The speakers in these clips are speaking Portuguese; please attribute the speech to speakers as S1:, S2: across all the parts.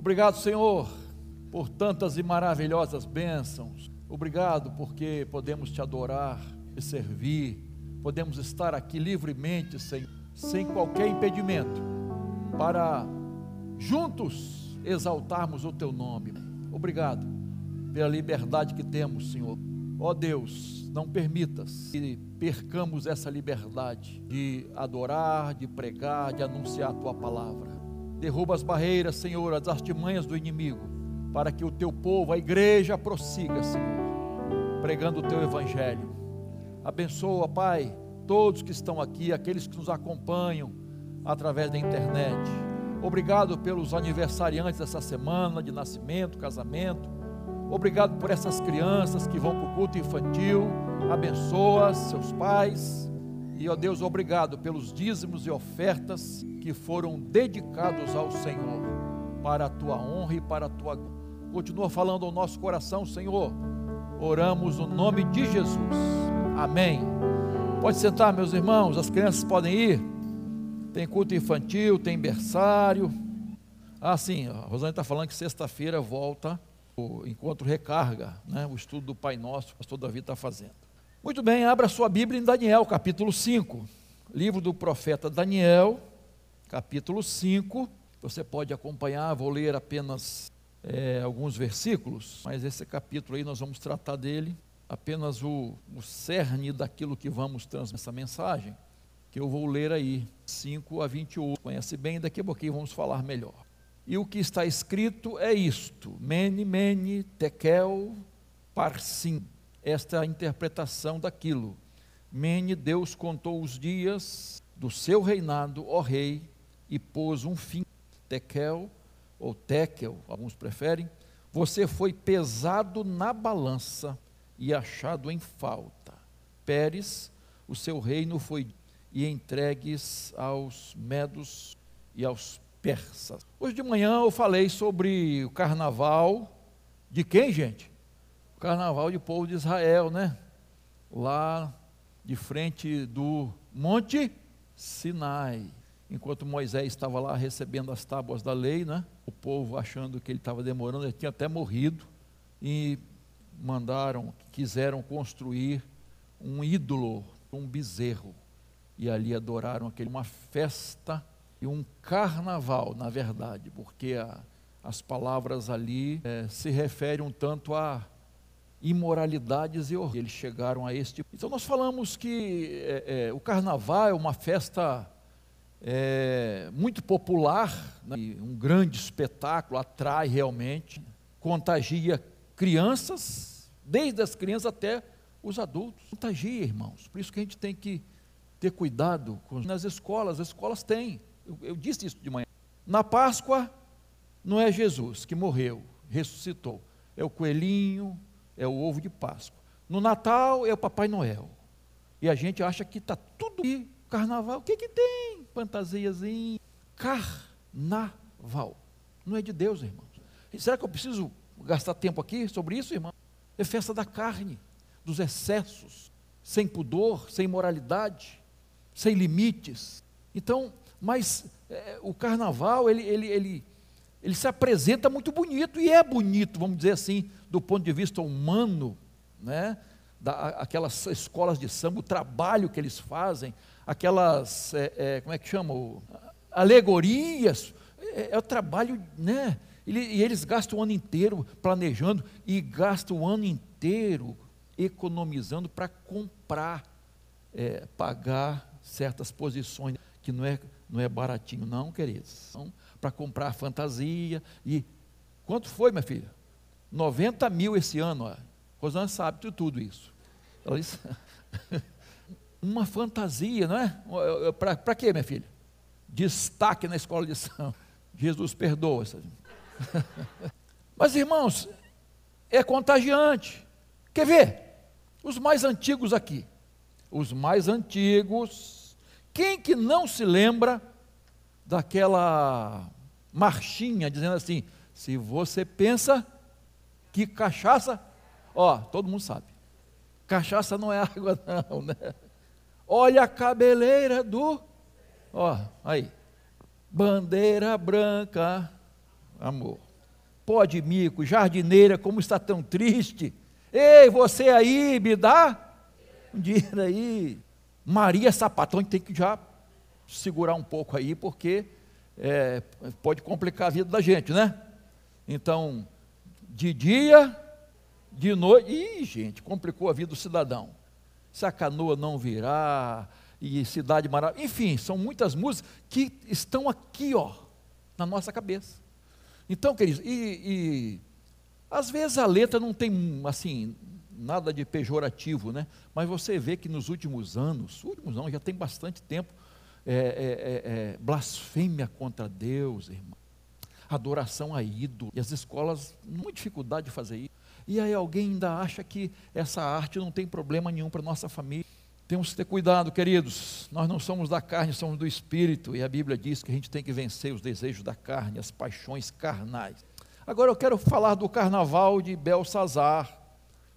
S1: Obrigado, Senhor, por tantas e maravilhosas bênçãos. Obrigado porque podemos te adorar e servir. Podemos estar aqui livremente, sem, sem qualquer impedimento, para juntos exaltarmos o teu nome. Obrigado pela liberdade que temos, Senhor. Ó oh Deus, não permitas que percamos essa liberdade de adorar, de pregar, de anunciar a tua palavra. Derruba as barreiras, Senhor, as artimanhas do inimigo, para que o teu povo, a igreja, prossiga, Senhor, pregando o teu evangelho. Abençoa, Pai, todos que estão aqui, aqueles que nos acompanham através da internet. Obrigado pelos aniversariantes dessa semana de nascimento, casamento. Obrigado por essas crianças que vão para o culto infantil. Abençoa seus pais. E, ó Deus, obrigado pelos dízimos e ofertas que foram dedicados ao Senhor, para a tua honra e para a tua. Continua falando ao nosso coração, Senhor. Oramos no nome de Jesus. Amém. Pode sentar, meus irmãos, as crianças podem ir. Tem culto infantil, tem berçário. Ah, sim, a Rosane está falando que sexta-feira volta o encontro recarga, né, o estudo do Pai Nosso, que o pastor Davi está fazendo. Muito bem, abra sua Bíblia em Daniel, capítulo 5. Livro do profeta Daniel, capítulo 5. Você pode acompanhar, vou ler apenas é, alguns versículos, mas esse capítulo aí nós vamos tratar dele, apenas o, o cerne daquilo que vamos transmitir essa mensagem que eu vou ler aí, 5 a 28. Conhece bem, daqui a pouquinho vamos falar melhor. E o que está escrito é isto: Mene, Mene, Tekel, Parsim. Esta interpretação daquilo. Mene, Deus contou os dias do seu reinado, ó rei, e pôs um fim. Tekel, ou Tekel, alguns preferem, você foi pesado na balança e achado em falta. Pérez, o seu reino foi e entregues aos medos e aos persas. Hoje de manhã eu falei sobre o carnaval de quem, gente? Carnaval de povo de Israel, né? Lá de frente do Monte Sinai. Enquanto Moisés estava lá recebendo as tábuas da lei, né? O povo achando que ele estava demorando, ele tinha até morrido e mandaram, quiseram construir um ídolo, um bezerro e ali adoraram aquele uma festa e um carnaval, na verdade, porque a, as palavras ali é, se referem um tanto a imoralidades e horror. Eles chegaram a este. Então nós falamos que é, é, o carnaval é uma festa é, muito popular, né? um grande espetáculo, atrai realmente, contagia crianças, desde as crianças até os adultos. Contagia, irmãos. Por isso que a gente tem que ter cuidado com, nas escolas, as escolas têm. Eu, eu disse isso de manhã. Na Páscoa, não é Jesus que morreu, ressuscitou. É o coelhinho, é o ovo de Páscoa. No Natal é o Papai Noel. E a gente acha que está tudo aí, carnaval. O que, que tem? Fantasiazinha. Carnaval. Não é de Deus, irmãos. E será que eu preciso gastar tempo aqui sobre isso, irmão? É festa da carne, dos excessos, sem pudor, sem moralidade sem limites. Então, mas é, o carnaval, ele, ele, ele, ele se apresenta muito bonito, e é bonito, vamos dizer assim, do ponto de vista humano, né? Da, aquelas escolas de samba, o trabalho que eles fazem, aquelas, é, é, como é que chama? Alegorias, é, é, o trabalho, né? E eles gastam o ano inteiro planejando e gastam o ano inteiro economizando para comprar, é, pagar certas posições que não é, não é baratinho, não, queridos. Então, para comprar fantasia. E quanto foi, minha filha? 90 mil esse ano. Ó. Rosana sabe de tudo isso. Ela disse, uma fantasia, não é? Para quê, minha filha? Destaque na escola de São. Jesus perdoa. Mas, irmãos, é contagiante. Quer ver? Os mais antigos aqui os mais antigos. Quem que não se lembra daquela marchinha dizendo assim: se você pensa que cachaça, ó, todo mundo sabe. Cachaça não é água, não, né? Olha a cabeleira do, ó, aí, bandeira branca, amor. pó de mico, jardineira, como está tão triste. Ei, você aí, me dá um dinheiro aí. Maria Sapatão, tem que já segurar um pouco aí, porque é, pode complicar a vida da gente, né? Então, de dia, de noite. Ih, gente, complicou a vida do cidadão. Se a canoa não virar, e Cidade Maravilhosa. Enfim, são muitas músicas que estão aqui, ó, na nossa cabeça. Então, queridos, e, e às vezes a letra não tem, assim, nada de pejorativo, né? Mas você vê que nos últimos anos, últimos não, já tem bastante tempo, é, é, é, é, blasfêmia contra Deus, irmão. Adoração a ídolo. E as escolas, muita dificuldade de fazer isso. E aí alguém ainda acha que essa arte não tem problema nenhum para nossa família. Temos que ter cuidado, queridos. Nós não somos da carne, somos do espírito. E a Bíblia diz que a gente tem que vencer os desejos da carne, as paixões carnais. Agora eu quero falar do carnaval de Belsazar,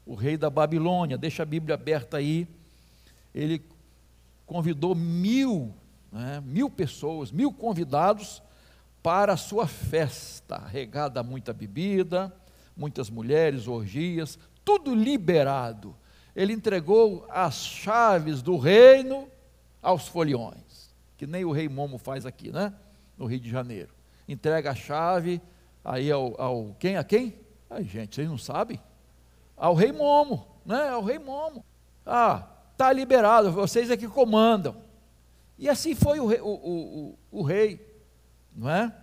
S1: o rei da Babilônia. Deixa a Bíblia aberta aí. Ele convidou mil, né, mil pessoas, mil convidados para a sua festa, regada a muita bebida, muitas mulheres, orgias, tudo liberado ele entregou as chaves do reino aos foliões, que nem o rei Momo faz aqui, né? No Rio de Janeiro. Entrega a chave aí ao, ao quem? A quem? Ai, gente, vocês não sabem? Ao rei Momo, né? Ao rei Momo. Ah, está liberado, vocês é que comandam. E assim foi o rei, o, o, o, rei não é?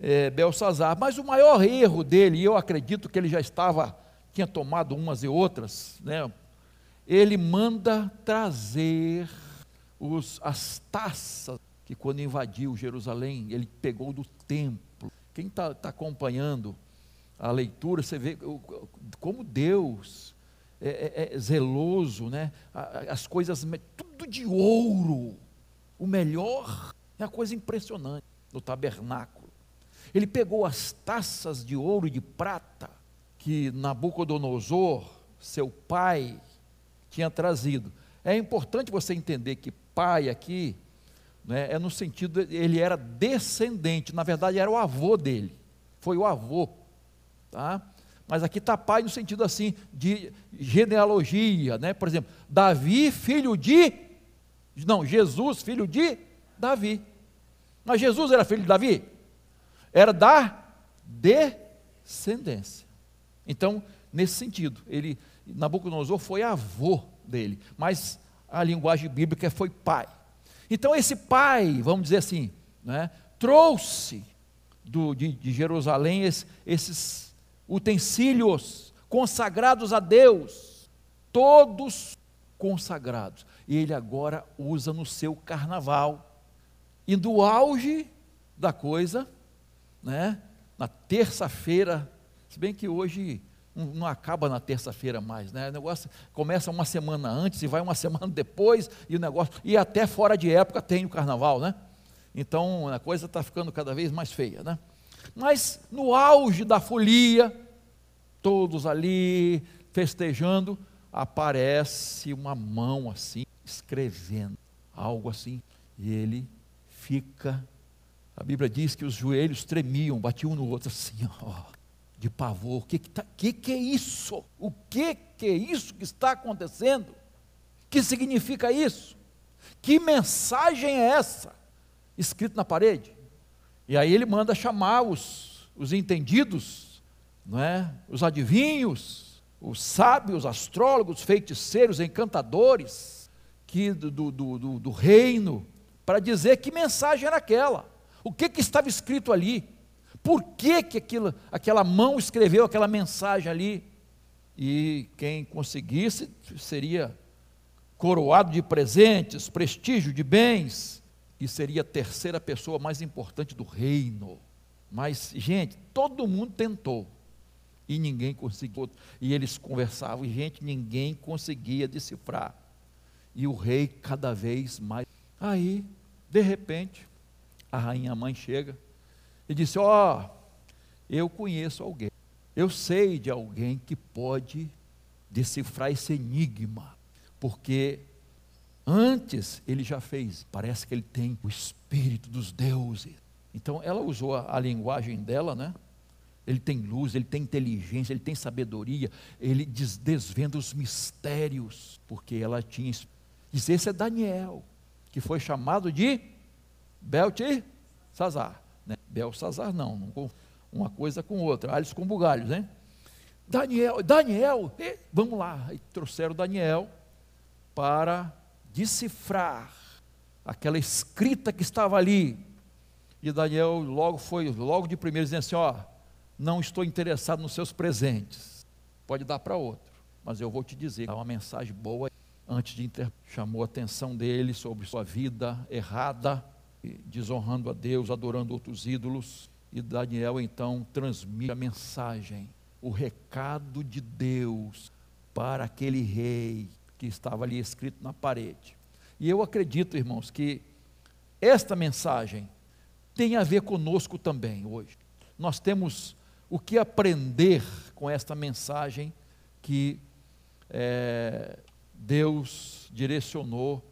S1: é? Belsazar. Mas o maior erro dele, e eu acredito que ele já estava, tinha tomado umas e outras, né? ele manda trazer os, as taças que quando invadiu Jerusalém, ele pegou do templo. Quem está tá acompanhando a leitura, você vê como Deus é, é, é zeloso, né? as coisas, tudo de ouro, o melhor, é uma coisa impressionante no tabernáculo. Ele pegou as taças de ouro e de prata que Nabucodonosor, seu pai, tinha trazido. É importante você entender que pai aqui né, é no sentido, ele era descendente, na verdade era o avô dele, foi o avô, tá? Mas aqui está pai no sentido assim de genealogia, né? Por exemplo, Davi, filho de, não, Jesus, filho de Davi. Mas Jesus era filho de Davi? Era da descendência. Então, nesse sentido, ele Nabucodonosor foi avô dele, mas a linguagem bíblica foi pai. Então esse pai, vamos dizer assim, né, trouxe do, de, de Jerusalém esses, esses utensílios consagrados a Deus, todos consagrados. E ele agora usa no seu carnaval. E do auge da coisa, né, na terça-feira, se bem que hoje não acaba na terça-feira mais, né? O negócio começa uma semana antes e vai uma semana depois, e o negócio. E até fora de época tem o carnaval, né? Então a coisa está ficando cada vez mais feia, né? Mas no auge da folia, todos ali festejando, aparece uma mão assim, escrevendo, algo assim, e ele fica. A Bíblia diz que os joelhos tremiam, batiam um no outro assim, ó de pavor. O que, que, tá, que, que é isso? O que, que é isso que está acontecendo? Que significa isso? Que mensagem é essa? Escrito na parede. E aí ele manda chamar os, os entendidos, não é? os adivinhos, os sábios, astrólogos, feiticeiros, encantadores que do, do, do, do reino, para dizer que mensagem era aquela. O que, que estava escrito ali? por que, que aquilo, aquela mão escreveu aquela mensagem ali. E quem conseguisse seria coroado de presentes, prestígio de bens, e seria a terceira pessoa mais importante do reino. Mas, gente, todo mundo tentou e ninguém conseguiu. E eles conversavam, e gente, ninguém conseguia decifrar. E o rei cada vez mais. Aí, de repente, a rainha mãe chega e disse: Ó, oh, eu conheço alguém, eu sei de alguém que pode decifrar esse enigma, porque antes ele já fez, parece que ele tem o espírito dos deuses. Então ela usou a, a linguagem dela, né? Ele tem luz, ele tem inteligência, ele tem sabedoria, ele desvenda os mistérios, porque ela tinha. Diz, esse é Daniel, que foi chamado de Beltesazar. Né? Belsazar não, não, uma coisa com outra, alhos com bugalhos, né? Daniel, Daniel, vamos lá, e trouxeram Daniel para decifrar aquela escrita que estava ali. E Daniel logo foi, logo de primeiro, dizendo assim: Ó, não estou interessado nos seus presentes, pode dar para outro, mas eu vou te dizer, é uma mensagem boa. Antes de inter... chamou a atenção dele sobre sua vida errada, desonrando a Deus, adorando outros ídolos. E Daniel então transmite a mensagem, o recado de Deus para aquele rei que estava ali escrito na parede. E eu acredito, irmãos, que esta mensagem tem a ver conosco também hoje. Nós temos o que aprender com esta mensagem que é, Deus direcionou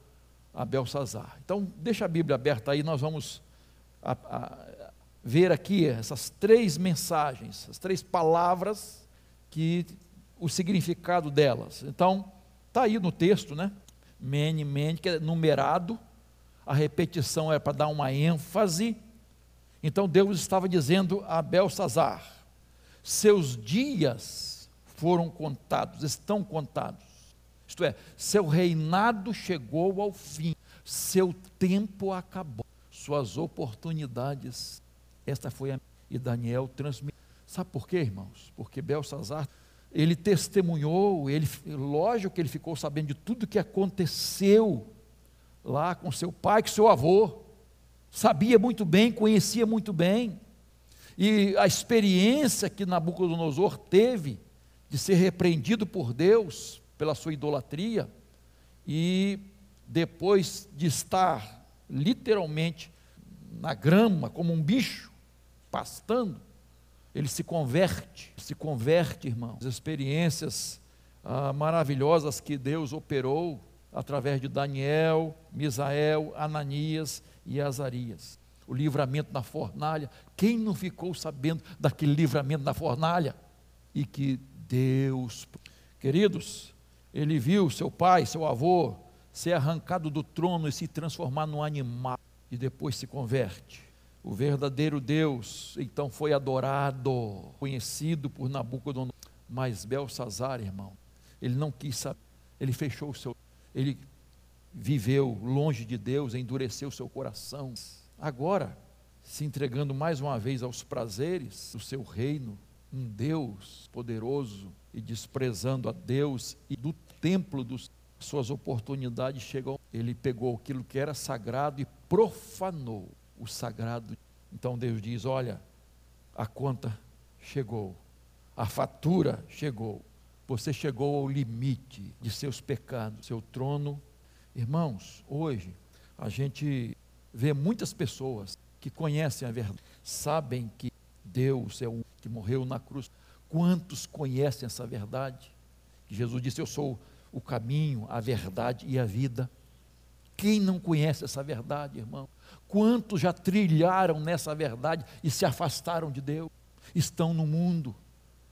S1: a Belsazar. Então, deixa a Bíblia aberta aí, nós vamos a, a, ver aqui essas três mensagens, as três palavras que o significado delas. Então, está aí no texto, né? Mene, mene, que é numerado, a repetição é para dar uma ênfase. Então Deus estava dizendo a Belsazar: seus dias foram contados, estão contados. Isto é, seu reinado chegou ao fim, seu tempo acabou, suas oportunidades. Esta foi a. E Daniel transmitiu. Sabe por quê, irmãos? Porque Belsazar ele testemunhou, ele, lógico que ele ficou sabendo de tudo que aconteceu lá com seu pai, com seu avô, sabia muito bem, conhecia muito bem, e a experiência que Nabucodonosor teve de ser repreendido por Deus pela sua idolatria, e depois de estar literalmente na grama, como um bicho, pastando, ele se converte, se converte, irmãos. As experiências ah, maravilhosas que Deus operou através de Daniel, Misael, Ananias e Azarias. O livramento na fornalha. Quem não ficou sabendo daquele livramento na fornalha? E que Deus, queridos, ele viu seu pai, seu avô, ser arrancado do trono e se transformar num animal, e depois se converte o verdadeiro Deus então foi adorado, conhecido por Nabucodonosor. Mas Belsazar, irmão, ele não quis saber, ele fechou o seu, ele viveu longe de Deus, endureceu seu coração. Agora, se entregando mais uma vez aos prazeres do seu reino, um Deus poderoso e desprezando a Deus e do templo dos suas oportunidades chegam, ele pegou aquilo que era sagrado e profanou o sagrado. Então Deus diz: Olha, a conta chegou, a fatura chegou, você chegou ao limite de seus pecados, seu trono. Irmãos, hoje a gente vê muitas pessoas que conhecem a verdade, sabem que Deus é o que morreu na cruz. Quantos conhecem essa verdade? Que Jesus disse: Eu sou o caminho, a verdade e a vida. Quem não conhece essa verdade, irmão? Quantos já trilharam nessa verdade e se afastaram de Deus? Estão no mundo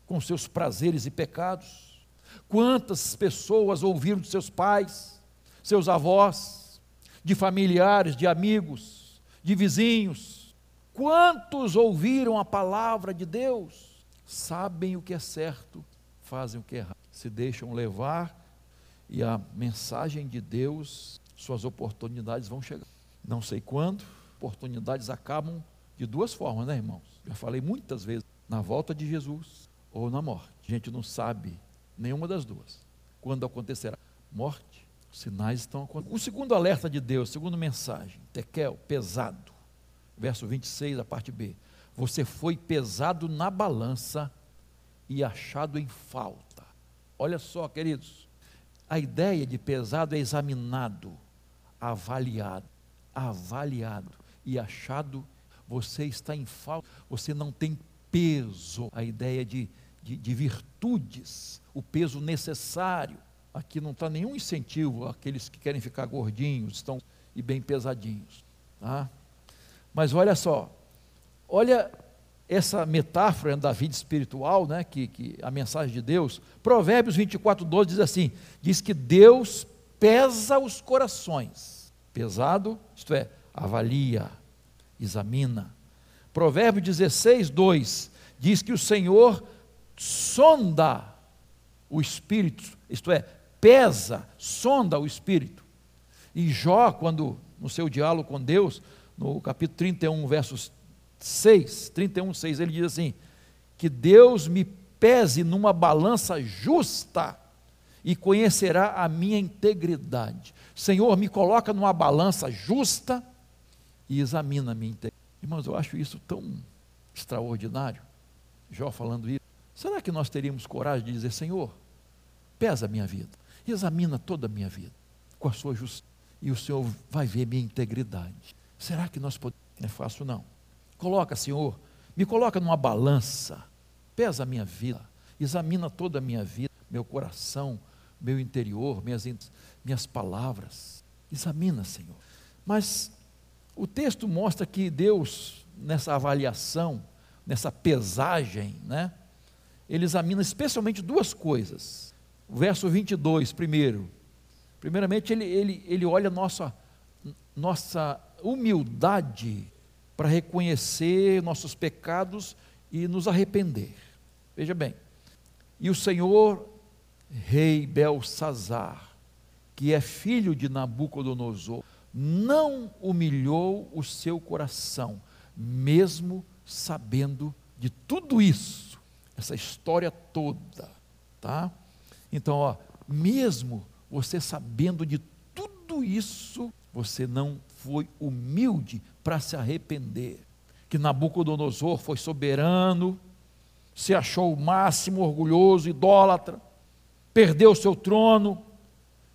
S1: com seus prazeres e pecados. Quantas pessoas ouviram de seus pais, seus avós, de familiares, de amigos, de vizinhos? Quantos ouviram a palavra de Deus? Sabem o que é certo, fazem o que é errado, se deixam levar e a mensagem de Deus, suas oportunidades vão chegar. Não sei quando, oportunidades acabam de duas formas, né, irmãos? Já falei muitas vezes, na volta de Jesus ou na morte. A gente não sabe nenhuma das duas. Quando acontecerá morte, os sinais estão acontecendo. O segundo alerta de Deus, segundo mensagem, Tekel, pesado. Verso 26, a parte B. Você foi pesado na balança e achado em falta. Olha só, queridos, a ideia de pesado é examinado, avaliado avaliado e achado, você está em falta, você não tem peso, a ideia de, de, de virtudes, o peso necessário. Aqui não está nenhum incentivo àqueles que querem ficar gordinhos estão, e bem pesadinhos. Tá? Mas olha só, olha essa metáfora da vida espiritual, né, que, que a mensagem de Deus, Provérbios 24, 12 diz assim: diz que Deus pesa os corações. Pesado, isto é, avalia, examina. Provérbio 16, 2 diz que o Senhor sonda o espírito, isto é, pesa, sonda o espírito. E Jó, quando no seu diálogo com Deus, no capítulo 31, versos 6, 31, 6, ele diz assim: Que Deus me pese numa balança justa e conhecerá a minha integridade. Senhor, me coloca numa balança justa e examina a minha integridade. Irmãos, eu acho isso tão extraordinário. Jó falando isso. Será que nós teríamos coragem de dizer, Senhor, pesa a minha vida, examina toda a minha vida com a sua justiça, e o Senhor vai ver minha integridade. Será que nós podemos? Não é fácil, não. Coloca, Senhor, me coloca numa balança, pesa a minha vida, examina toda a minha vida, meu coração, meu interior, minhas, minhas palavras. Examina, Senhor. Mas o texto mostra que Deus, nessa avaliação, nessa pesagem, né, ele examina especialmente duas coisas. Verso 22, primeiro. Primeiramente, ele, ele, ele olha nossa, nossa humildade para reconhecer nossos pecados e nos arrepender. Veja bem, e o Senhor, rei Belsazar, que é filho de Nabucodonosor, não humilhou o seu coração, mesmo sabendo de tudo isso, essa história toda, tá? Então, ó, mesmo você sabendo de tudo isso, você não foi humilde para se arrepender. Que Nabucodonosor foi soberano, se achou o máximo orgulhoso, idólatra, perdeu seu trono,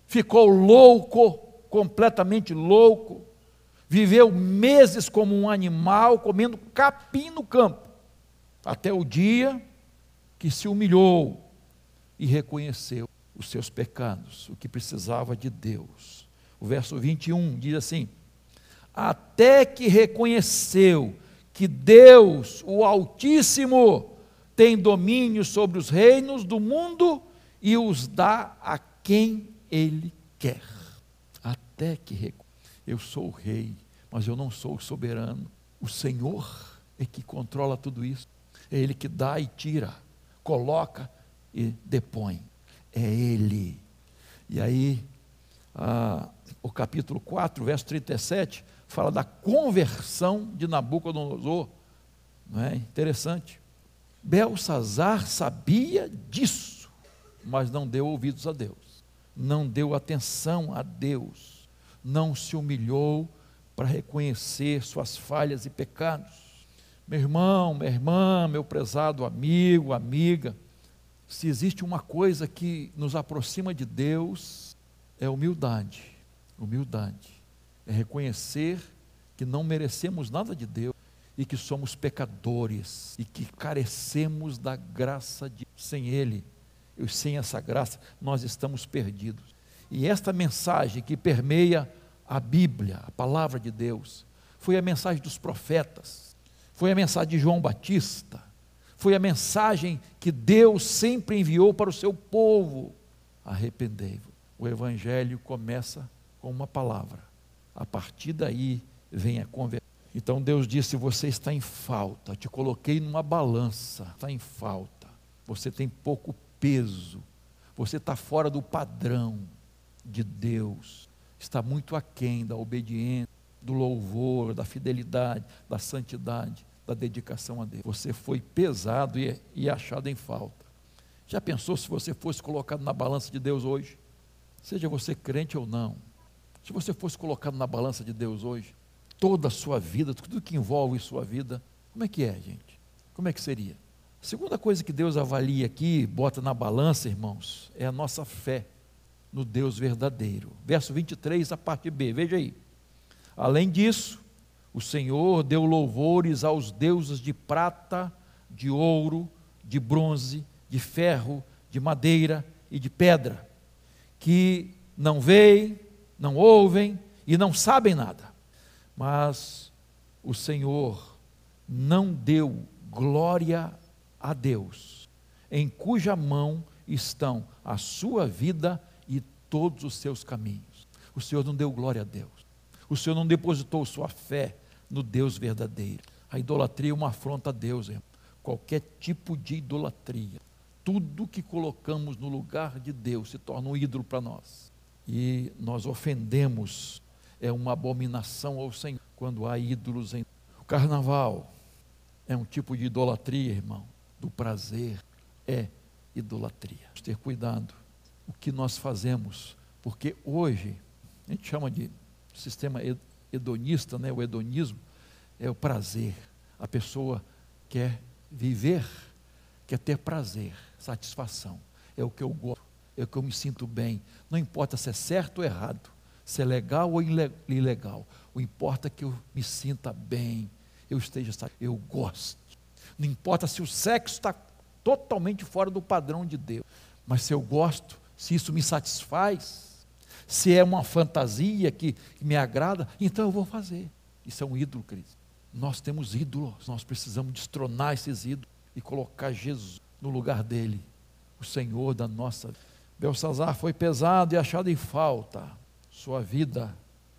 S1: ficou louco, completamente louco, viveu meses como um animal, comendo capim no campo, até o dia que se humilhou e reconheceu os seus pecados, o que precisava de Deus. O verso 21 diz assim: até que reconheceu que Deus, o Altíssimo, tem domínio sobre os reinos do mundo e os dá a quem ele quer. Até que reconheceu. Eu sou o rei, mas eu não sou o soberano. O Senhor é que controla tudo isso. É Ele que dá e tira, coloca e depõe. É Ele. E aí, ah, o capítulo 4, verso 37, fala da conversão de Nabucodonosor. Não é interessante? Belsazar sabia disso, mas não deu ouvidos a Deus, não deu atenção a Deus, não se humilhou para reconhecer suas falhas e pecados. Meu irmão, minha irmã, meu prezado amigo, amiga, se existe uma coisa que nos aproxima de Deus, é humildade. Humildade é reconhecer que não merecemos nada de Deus e que somos pecadores e que carecemos da graça de sem Ele. E sem essa graça nós estamos perdidos. E esta mensagem que permeia a Bíblia, a palavra de Deus, foi a mensagem dos profetas, foi a mensagem de João Batista, foi a mensagem que Deus sempre enviou para o seu povo: arrependei-vos. O Evangelho começa com uma palavra a partir daí vem a conversão. Então Deus disse: Você está em falta, te coloquei numa balança, está em falta, você tem pouco peso, você está fora do padrão de Deus, está muito aquém da obediência, do louvor, da fidelidade, da santidade, da dedicação a Deus. Você foi pesado e, e achado em falta. Já pensou se você fosse colocado na balança de Deus hoje? Seja você crente ou não, se você fosse colocado na balança de Deus hoje, toda a sua vida, tudo que envolve sua vida, como é que é, gente? Como é que seria? A segunda coisa que Deus avalia aqui, bota na balança, irmãos, é a nossa fé no Deus verdadeiro. Verso 23, a parte B, veja aí. Além disso, o Senhor deu louvores aos deuses de prata, de ouro, de bronze, de ferro, de madeira e de pedra, que não veem, não ouvem e não sabem nada. Mas o Senhor não deu glória a Deus, em cuja mão estão a sua vida e todos os seus caminhos. O Senhor não deu glória a Deus. O Senhor não depositou sua fé no Deus verdadeiro. A idolatria é uma afronta a Deus, irmão. Qualquer tipo de idolatria. Tudo que colocamos no lugar de Deus se torna um ídolo para nós. E nós ofendemos, é uma abominação ao Senhor quando há ídolos em. O carnaval é um tipo de idolatria, irmão, do prazer. É idolatria. Ter cuidado o que nós fazemos, porque hoje a gente chama de sistema hedonista, né? o hedonismo é o prazer. A pessoa quer viver, quer ter prazer, satisfação. É o que eu gosto, é que eu me sinto bem. Não importa se é certo ou errado, se é legal ou ilegal. O importa é que eu me sinta bem, eu esteja, eu gosto. Não importa se o sexo está totalmente fora do padrão de Deus. Mas se eu gosto, se isso me satisfaz, se é uma fantasia que me agrada, então eu vou fazer. Isso é um ídolo, Cristo. Nós temos ídolos, nós precisamos destronar esses ídolos e colocar Jesus no lugar dele, o Senhor da nossa vida. Belsazar foi pesado e achado em falta, sua vida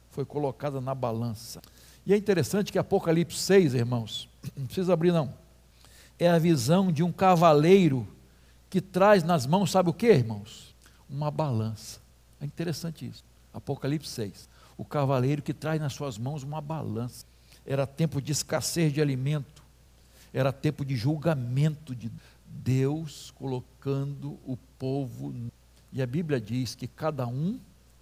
S1: foi colocada na balança. E é interessante que Apocalipse 6, irmãos, não precisa abrir não é a visão de um cavaleiro que traz nas mãos, sabe o que, irmãos? Uma balança. É interessante isso. Apocalipse 6. O cavaleiro que traz nas suas mãos uma balança. Era tempo de escassez de alimento, era tempo de julgamento de Deus colocando o povo. E a Bíblia diz que cada um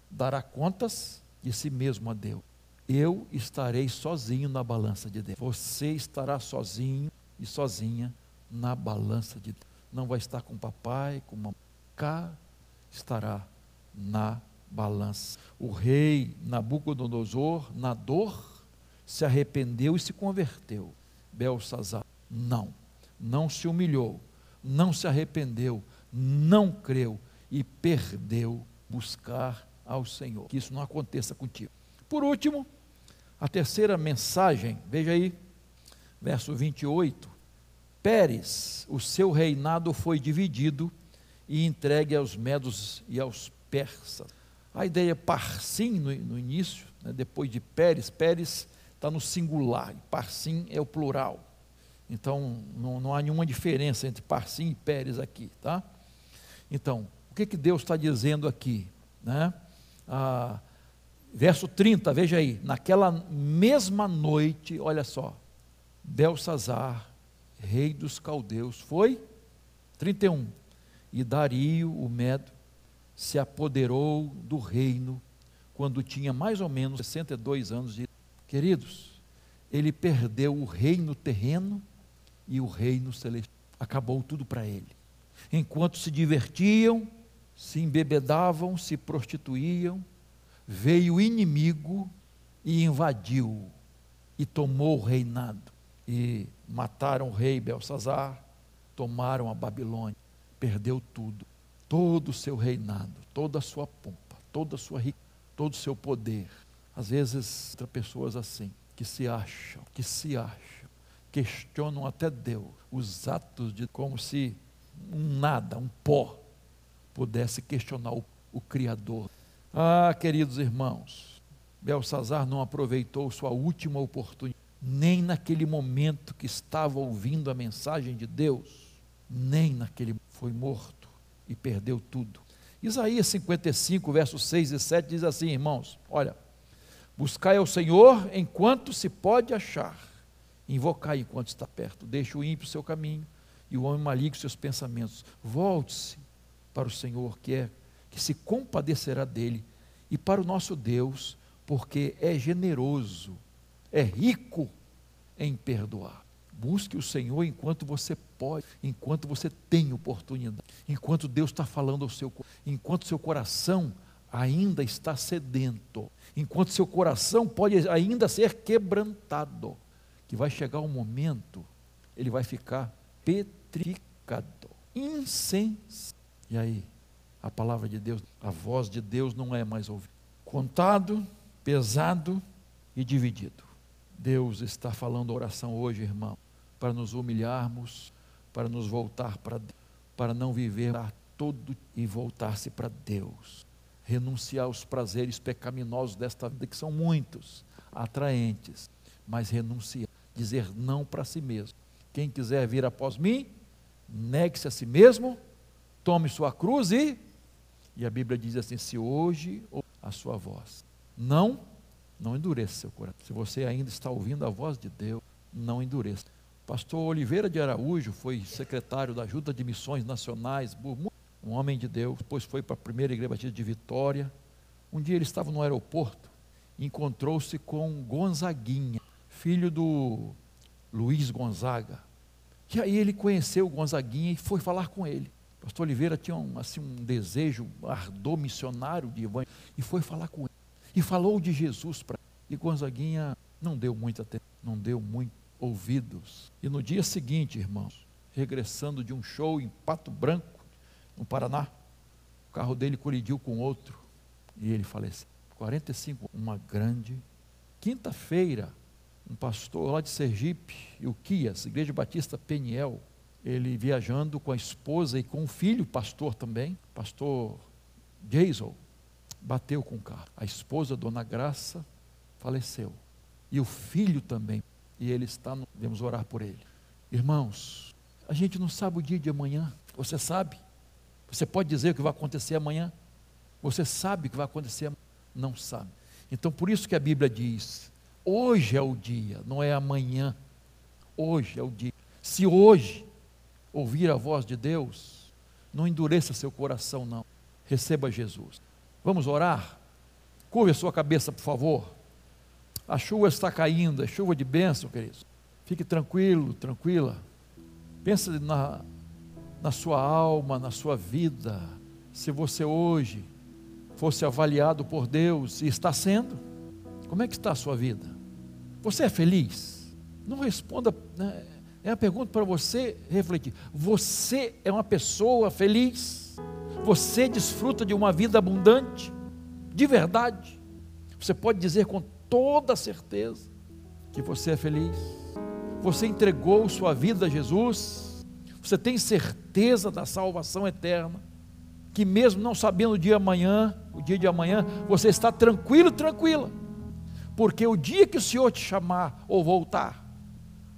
S1: dará contas de si mesmo a Deus. Eu estarei sozinho na balança de Deus. Você estará sozinho e sozinha na balança de Deus. Não vai estar com papai, com mamãe. Cá estará na balança. O rei Nabucodonosor, na dor, se arrependeu e se converteu. Belsazar, não. Não se humilhou, não se arrependeu, não creu e perdeu buscar ao Senhor. Que isso não aconteça contigo. Por último, a terceira mensagem, veja aí, verso 28, Pérez, o seu reinado foi dividido e entregue aos medos e aos persas. A ideia é Parsim no, no início, né, depois de Pérez, Pérez está no singular, e Parsim é o plural. Então, não, não há nenhuma diferença entre Parsim e Pérez aqui, tá? Então, o que, que Deus está dizendo aqui? Né? Ah, verso 30, veja aí, naquela mesma noite, olha só, Belsazar, rei dos caldeus, foi 31. E Dario, o Medo, se apoderou do reino quando tinha mais ou menos 62 anos de Queridos, ele perdeu o reino terreno e o reino celestial. Acabou tudo para ele. Enquanto se divertiam, se embebedavam, se prostituíam, veio o inimigo e invadiu e tomou o reinado e mataram o rei Belsazar, tomaram a Babilônia, perdeu tudo, todo o seu reinado, toda a sua pompa, toda a sua riqueza, todo o seu poder. Às vezes, pessoas assim, que se acham, que se acham, questionam até Deus, os atos de como se um nada, um pó, pudesse questionar o, o Criador. Ah, queridos irmãos, Belsazar não aproveitou sua última oportunidade nem naquele momento que estava ouvindo a mensagem de Deus, nem naquele foi morto e perdeu tudo. Isaías 55, versos 6 e 7 diz assim, irmãos: Olha, buscai ao Senhor enquanto se pode achar, invocai enquanto está perto, deixe o ímpio seu caminho e o homem maligno seus pensamentos. Volte-se para o Senhor, que é que se compadecerá dele, e para o nosso Deus, porque é generoso é rico em perdoar. Busque o Senhor enquanto você pode, enquanto você tem oportunidade, enquanto Deus está falando ao seu enquanto seu coração ainda está sedento, enquanto seu coração pode ainda ser quebrantado, que vai chegar um momento, ele vai ficar petrificado, insensível. E aí, a palavra de Deus, a voz de Deus não é mais ouvida. Contado, pesado e dividido. Deus está falando oração hoje, irmão, para nos humilharmos, para nos voltar para para não viver todo e voltar-se para Deus. Renunciar aos prazeres pecaminosos desta vida, que são muitos, atraentes, mas renunciar, dizer não para si mesmo. Quem quiser vir após mim, negue-se a si mesmo, tome sua cruz e. E a Bíblia diz assim: se hoje a sua voz, não, não endureça seu coração. Se você ainda está ouvindo a voz de Deus, não endureça. Pastor Oliveira de Araújo foi secretário da Junta de Missões Nacionais, um homem de Deus, depois foi para a primeira igreja batista de Vitória. Um dia ele estava no aeroporto, encontrou-se com Gonzaguinha, filho do Luiz Gonzaga. E aí ele conheceu Gonzaguinha e foi falar com ele. Pastor Oliveira tinha um, assim, um desejo, um ardor missionário de evangelho, e foi falar com ele. E falou de Jesus para ele. E Gonzaguinha não deu muita atenção, não deu muito ouvidos. E no dia seguinte, irmãos, regressando de um show em Pato Branco, no Paraná, o carro dele colidiu com outro e ele faleceu. 45, uma grande. Quinta-feira, um pastor lá de Sergipe, o Quias, Igreja Batista Peniel, ele viajando com a esposa e com o filho, pastor também, pastor Jason, bateu com o carro. A esposa, Dona Graça, faleceu. E o filho também e ele está, no... devemos orar por ele. Irmãos, a gente não sabe o dia de amanhã, você sabe? Você pode dizer o que vai acontecer amanhã? Você sabe o que vai acontecer amanhã? Não sabe. Então, por isso que a Bíblia diz: hoje é o dia, não é amanhã. Hoje é o dia. Se hoje ouvir a voz de Deus, não endureça seu coração, não. Receba Jesus. Vamos orar? Curve a sua cabeça, por favor. A chuva está caindo, é chuva de bênção, queridos. Fique tranquilo, tranquila. Pense na, na sua alma, na sua vida. Se você hoje fosse avaliado por Deus e está sendo, como é que está a sua vida? Você é feliz? Não responda, né? É uma pergunta para você refletir. Você é uma pessoa feliz? Você desfruta de uma vida abundante? De verdade? Você pode dizer com toda certeza que você é feliz. Você entregou sua vida a Jesus. Você tem certeza da salvação eterna. Que mesmo não sabendo o dia amanhã, o dia de amanhã, você está tranquilo, tranquila. Porque o dia que o Senhor te chamar ou voltar,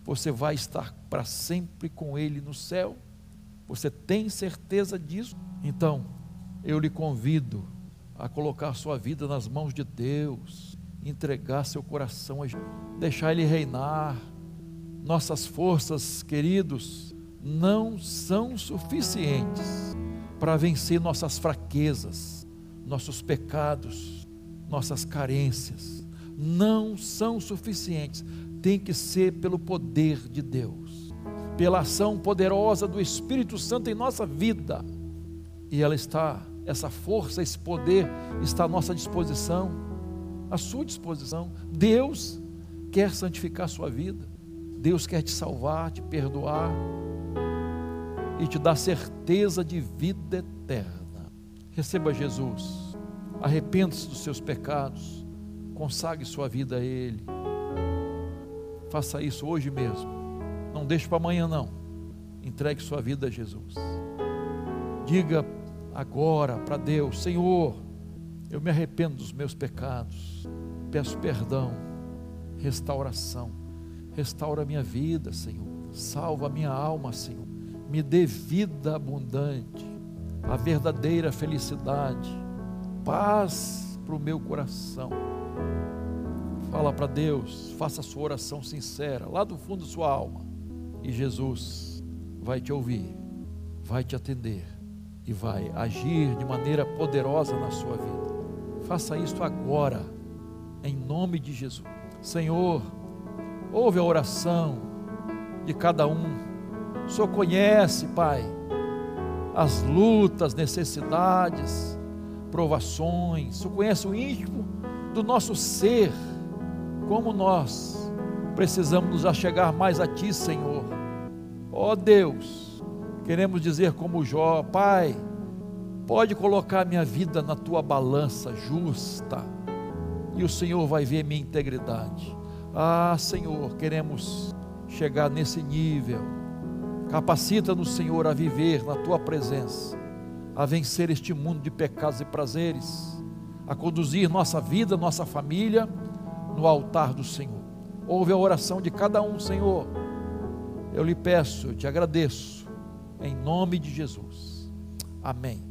S1: você vai estar para sempre com Ele no céu. Você tem certeza disso? Então, eu lhe convido a colocar sua vida nas mãos de Deus entregar seu coração, deixar Ele reinar. Nossas forças, queridos, não são suficientes para vencer nossas fraquezas, nossos pecados, nossas carências. Não são suficientes. Tem que ser pelo poder de Deus, pela ação poderosa do Espírito Santo em nossa vida. E ela está, essa força, esse poder está à nossa disposição à sua disposição. Deus quer santificar a sua vida. Deus quer te salvar, te perdoar e te dar certeza de vida eterna. Receba Jesus. Arrependa-se dos seus pecados. Consagre sua vida a Ele. Faça isso hoje mesmo. Não deixe para amanhã, não. Entregue sua vida a Jesus. Diga agora para Deus: Senhor, eu me arrependo dos meus pecados, peço perdão, restauração. Restaura a minha vida, Senhor. Salva a minha alma, Senhor. Me dê vida abundante, a verdadeira felicidade, paz para o meu coração. Fala para Deus, faça a sua oração sincera, lá do fundo da sua alma. E Jesus vai te ouvir, vai te atender e vai agir de maneira poderosa na sua vida. Faça isso agora, em nome de Jesus. Senhor, ouve a oração de cada um. O Senhor conhece, Pai, as lutas, necessidades, provações. O Senhor conhece o íntimo do nosso ser, como nós precisamos nos achegar mais a Ti, Senhor. Ó oh, Deus, queremos dizer como Jó, Pai, Pode colocar minha vida na tua balança justa, e o Senhor vai ver minha integridade. Ah, Senhor, queremos chegar nesse nível. Capacita-nos, Senhor, a viver na tua presença, a vencer este mundo de pecados e prazeres, a conduzir nossa vida, nossa família no altar do Senhor. Ouve a oração de cada um, Senhor. Eu lhe peço, eu te agradeço, em nome de Jesus. Amém.